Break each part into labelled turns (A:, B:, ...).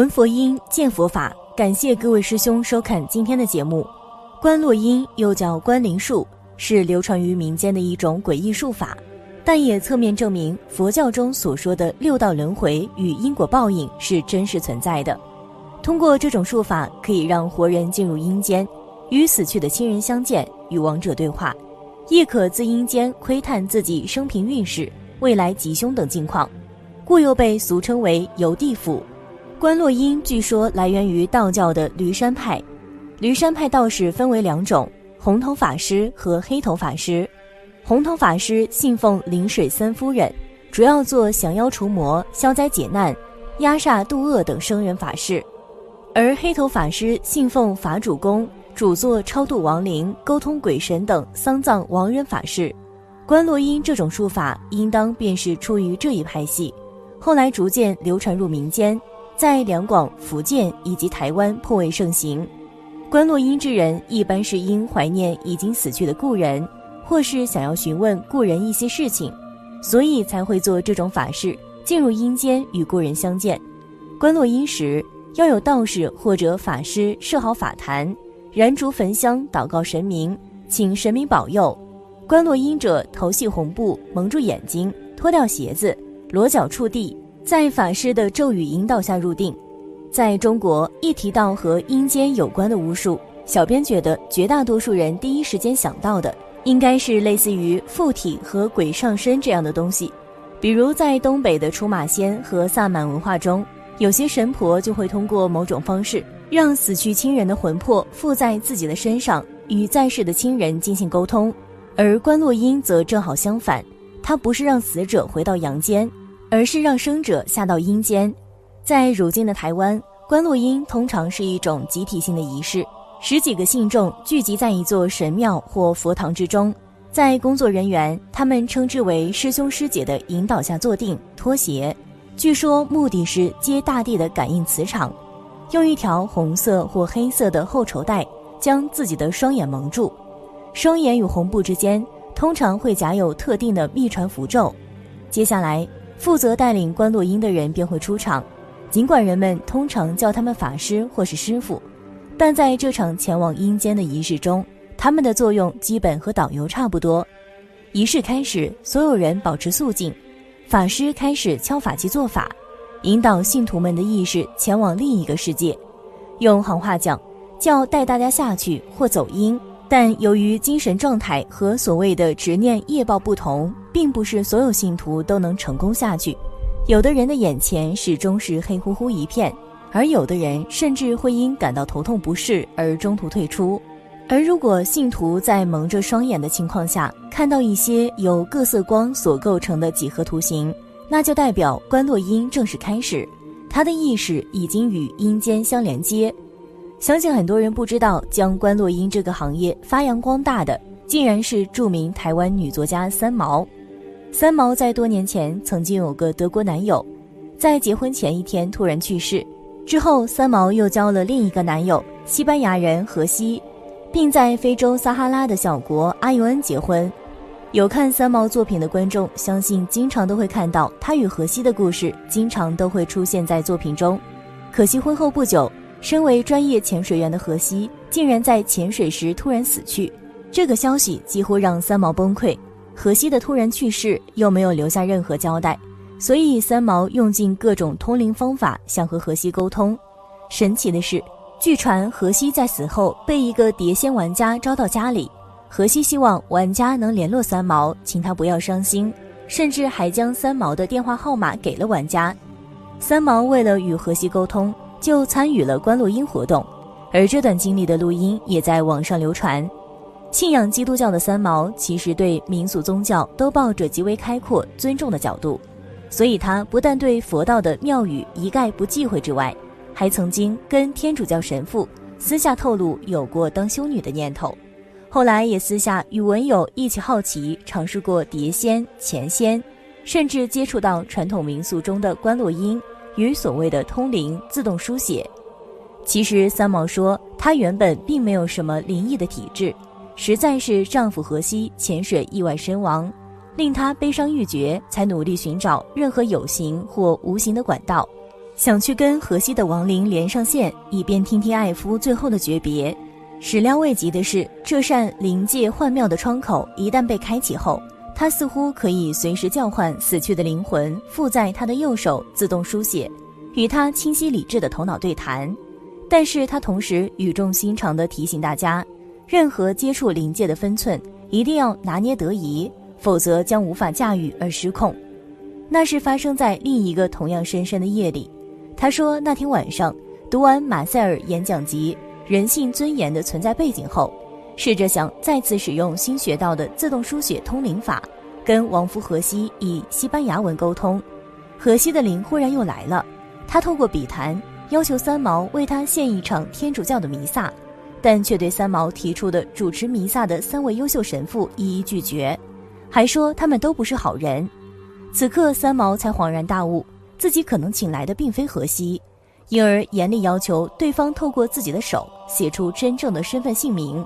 A: 闻佛音，见佛法。感谢各位师兄收看今天的节目。观落阴又叫观灵术，是流传于民间的一种诡异术法，但也侧面证明佛教中所说的六道轮回与因果报应是真实存在的。通过这种术法，可以让活人进入阴间，与死去的亲人相见，与亡者对话，亦可自阴间窥探自己生平运势、未来吉凶等境况，故又被俗称为游地府。观落音据说来源于道教的驴山派。驴山派道士分为两种：红头法师和黑头法师。红头法师信奉灵水三夫人，主要做降妖除魔、消灾解难、压煞度厄等生人法事；而黑头法师信奉法主公，主做超度亡灵、沟通鬼神等丧葬亡人法事。观落阴这种术法，应当便是出于这一派系，后来逐渐流传入民间。在两广、福建以及台湾颇为盛行。观落阴之人一般是因怀念已经死去的故人，或是想要询问故人一些事情，所以才会做这种法事，进入阴间与故人相见。观落阴时，要有道士或者法师设好法坛，燃烛焚香，祷告神明，请神明保佑。观落阴者头系红布，蒙住眼睛，脱掉鞋子，裸脚触地。在法师的咒语引导下入定，在中国一提到和阴间有关的巫术，小编觉得绝大多数人第一时间想到的应该是类似于附体和鬼上身这样的东西。比如在东北的出马仙和萨满文化中，有些神婆就会通过某种方式让死去亲人的魂魄附在自己的身上，与在世的亲人进行沟通。而观落阴则正好相反，它不是让死者回到阳间。而是让生者下到阴间，在如今的台湾，观落阴通常是一种集体性的仪式，十几个信众聚集在一座神庙或佛堂之中，在工作人员他们称之为师兄师姐的引导下坐定脱鞋，据说目的是接大地的感应磁场，用一条红色或黑色的厚绸带将自己的双眼蒙住，双眼与红布之间通常会夹有特定的秘传符咒，接下来。负责带领观落音的人便会出场，尽管人们通常叫他们法师或是师傅，但在这场前往阴间的仪式中，他们的作用基本和导游差不多。仪式开始，所有人保持肃静，法师开始敲法器做法，引导信徒们的意识前往另一个世界。用行话讲，叫带大家下去或走阴。但由于精神状态和所谓的执念业报不同，并不是所有信徒都能成功下去。有的人的眼前始终是黑乎乎一片，而有的人甚至会因感到头痛不适而中途退出。而如果信徒在蒙着双眼的情况下看到一些由各色光所构成的几何图形，那就代表观落阴正式开始，他的意识已经与阴间相连接。相信很多人不知道，将观落阴这个行业发扬光大的，竟然是著名台湾女作家三毛。三毛在多年前曾经有个德国男友，在结婚前一天突然去世。之后，三毛又交了另一个男友，西班牙人荷西，并在非洲撒哈拉的小国阿尤恩结婚。有看三毛作品的观众，相信经常都会看到他与荷西的故事，经常都会出现在作品中。可惜婚后不久。身为专业潜水员的荷西，竟然在潜水时突然死去，这个消息几乎让三毛崩溃。荷西的突然去世又没有留下任何交代，所以三毛用尽各种通灵方法想和荷西沟通。神奇的是，据传荷西在死后被一个碟仙玩家招到家里，荷西希望玩家能联络三毛，请他不要伤心，甚至还将三毛的电话号码给了玩家。三毛为了与荷西沟通。就参与了观落音活动，而这段经历的录音也在网上流传。信仰基督教的三毛其实对民俗宗教都抱着极为开阔、尊重的角度，所以他不但对佛道的庙宇一概不忌讳之外，还曾经跟天主教神父私下透露有过当修女的念头。后来也私下与文友一起好奇尝试过碟仙、钱仙，甚至接触到传统民俗中的观落音。与所谓的通灵、自动书写，其实三毛说，她原本并没有什么灵异的体质，实在是丈夫荷西潜水意外身亡，令她悲伤欲绝，才努力寻找任何有形或无形的管道，想去跟荷西的亡灵连上线，以便听听爱夫最后的诀别。始料未及的是，这扇灵界幻妙的窗口一旦被开启后，他似乎可以随时叫唤死去的灵魂附在他的右手，自动书写，与他清晰理智的头脑对谈。但是他同时语重心长地提醒大家，任何接触灵界的分寸一定要拿捏得宜，否则将无法驾驭而失控。那是发生在另一个同样深深的夜里。他说，那天晚上读完马塞尔演讲集《人性尊严的存在背景》后，试着想再次使用新学到的自动书写通灵法，跟王夫荷西以西班牙文沟通。荷西的灵忽然又来了，他透过笔谈。要求三毛为他献一场天主教的弥撒，但却对三毛提出的主持弥撒的三位优秀神父一一拒绝，还说他们都不是好人。此刻三毛才恍然大悟，自己可能请来的并非荷西，因而严厉要求对方透过自己的手写出真正的身份姓名。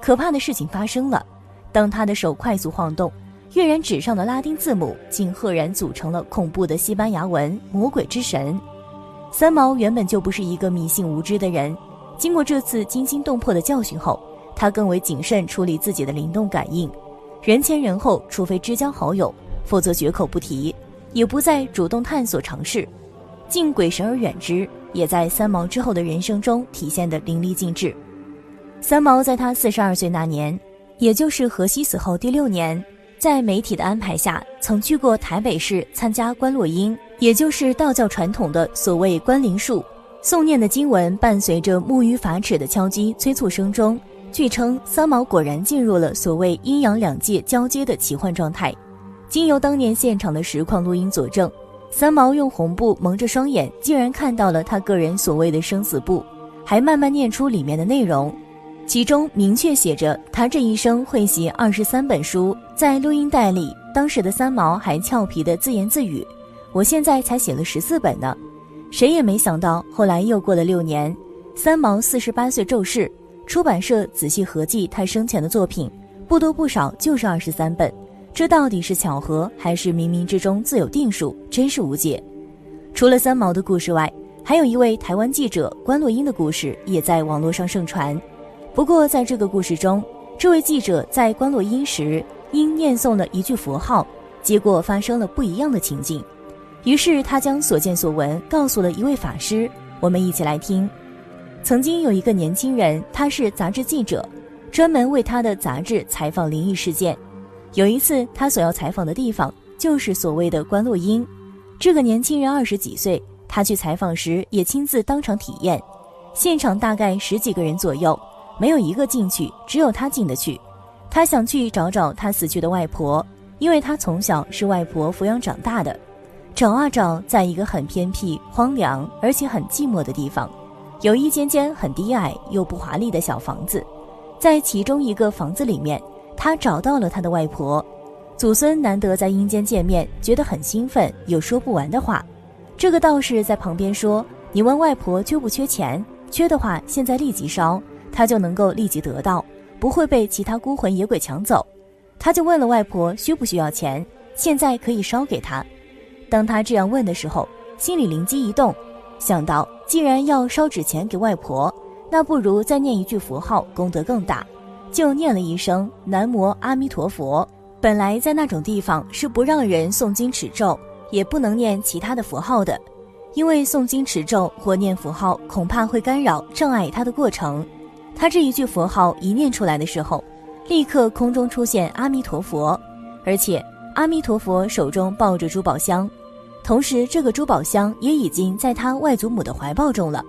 A: 可怕的事情发生了，当他的手快速晃动，跃然纸上的拉丁字母竟赫然组成了恐怖的西班牙文“魔鬼之神”。三毛原本就不是一个迷信无知的人，经过这次惊心动魄的教训后，他更为谨慎处理自己的灵动感应，人前人后，除非知交好友，否则绝口不提，也不再主动探索尝试，敬鬼神而远之，也在三毛之后的人生中体现得淋漓尽致。三毛在他四十二岁那年，也就是荷西死后第六年，在媒体的安排下，曾去过台北市参加观落阴。也就是道教传统的所谓关灵术，诵念的经文伴随着木鱼法尺的敲击催促声中，据称三毛果然进入了所谓阴阳两界交接的奇幻状态。经由当年现场的实况录音佐证，三毛用红布蒙着双眼，竟然看到了他个人所谓的生死簿，还慢慢念出里面的内容，其中明确写着他这一生会写二十三本书。在录音带里，当时的三毛还俏皮的自言自语。我现在才写了十四本呢，谁也没想到，后来又过了六年，三毛四十八岁骤逝，出版社仔细合计他生前的作品，不多不少就是二十三本，这到底是巧合还是冥冥之中自有定数，真是无解。除了三毛的故事外，还有一位台湾记者关洛英的故事也在网络上盛传。不过在这个故事中，这位记者在关洛英时因念诵了一句佛号，结果发生了不一样的情景。于是他将所见所闻告诉了一位法师，我们一起来听。曾经有一个年轻人，他是杂志记者，专门为他的杂志采访灵异事件。有一次，他所要采访的地方就是所谓的观落阴。这个年轻人二十几岁，他去采访时也亲自当场体验。现场大概十几个人左右，没有一个进去，只有他进得去。他想去找找他死去的外婆，因为他从小是外婆抚养长大的。找啊找，在一个很偏僻、荒凉而且很寂寞的地方，有一间间很低矮又不华丽的小房子。在其中一个房子里面，他找到了他的外婆。祖孙难得在阴间见面，觉得很兴奋，有说不完的话。这个道士在旁边说：“你问外婆缺不缺钱？缺的话，现在立即烧，他就能够立即得到，不会被其他孤魂野鬼抢走。”他就问了外婆需不需要钱，现在可以烧给他。当他这样问的时候，心里灵机一动，想到既然要烧纸钱给外婆，那不如再念一句佛号，功德更大，就念了一声“南无阿弥陀佛”。本来在那种地方是不让人诵经持咒，也不能念其他的佛号的，因为诵经持咒或念佛号恐怕会干扰障碍他的过程。他这一句佛号一念出来的时候，立刻空中出现阿弥陀佛，而且阿弥陀佛手中抱着珠宝箱。同时，这个珠宝箱也已经在他外祖母的怀抱中了，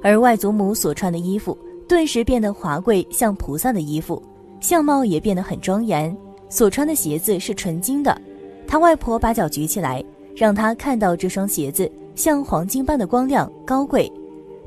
A: 而外祖母所穿的衣服顿时变得华贵，像菩萨的衣服，相貌也变得很庄严。所穿的鞋子是纯金的，他外婆把脚举起来，让他看到这双鞋子像黄金般的光亮高贵。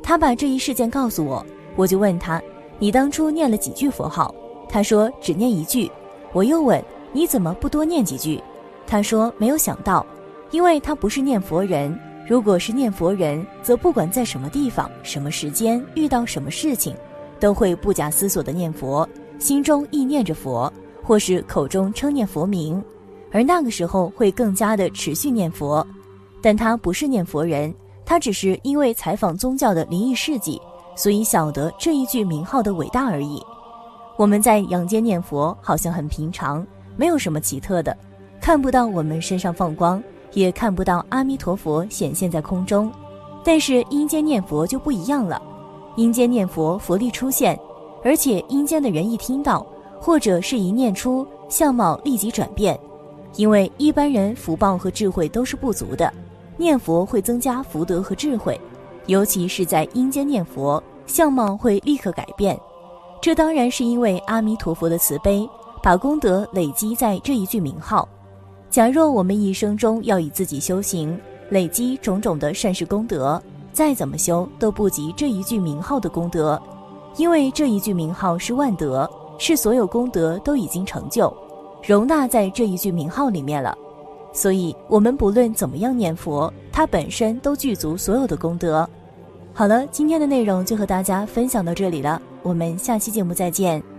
A: 他把这一事件告诉我，我就问他：“你当初念了几句佛号？”他说：“只念一句。”我又问：“你怎么不多念几句？”他说：“没有想到。”因为他不是念佛人，如果是念佛人，则不管在什么地方、什么时间遇到什么事情，都会不假思索的念佛，心中意念着佛，或是口中称念佛名，而那个时候会更加的持续念佛。但他不是念佛人，他只是因为采访宗教的灵异事迹，所以晓得这一句名号的伟大而已。我们在阳间念佛，好像很平常，没有什么奇特的，看不到我们身上放光，也看不到阿弥陀佛显现在空中。但是阴间念佛就不一样了，阴间念佛佛力出现，而且阴间的人一听到，或者是一念出，相貌立即转变。因为一般人福报和智慧都是不足的，念佛会增加福德和智慧，尤其是在阴间念佛，相貌会立刻改变。这当然是因为阿弥陀佛的慈悲，把功德累积在这一句名号。假若我们一生中要以自己修行，累积种种的善事功德，再怎么修都不及这一句名号的功德，因为这一句名号是万德，是所有功德都已经成就。容纳在这一句名号里面了，所以我们不论怎么样念佛，它本身都具足所有的功德。好了，今天的内容就和大家分享到这里了，我们下期节目再见。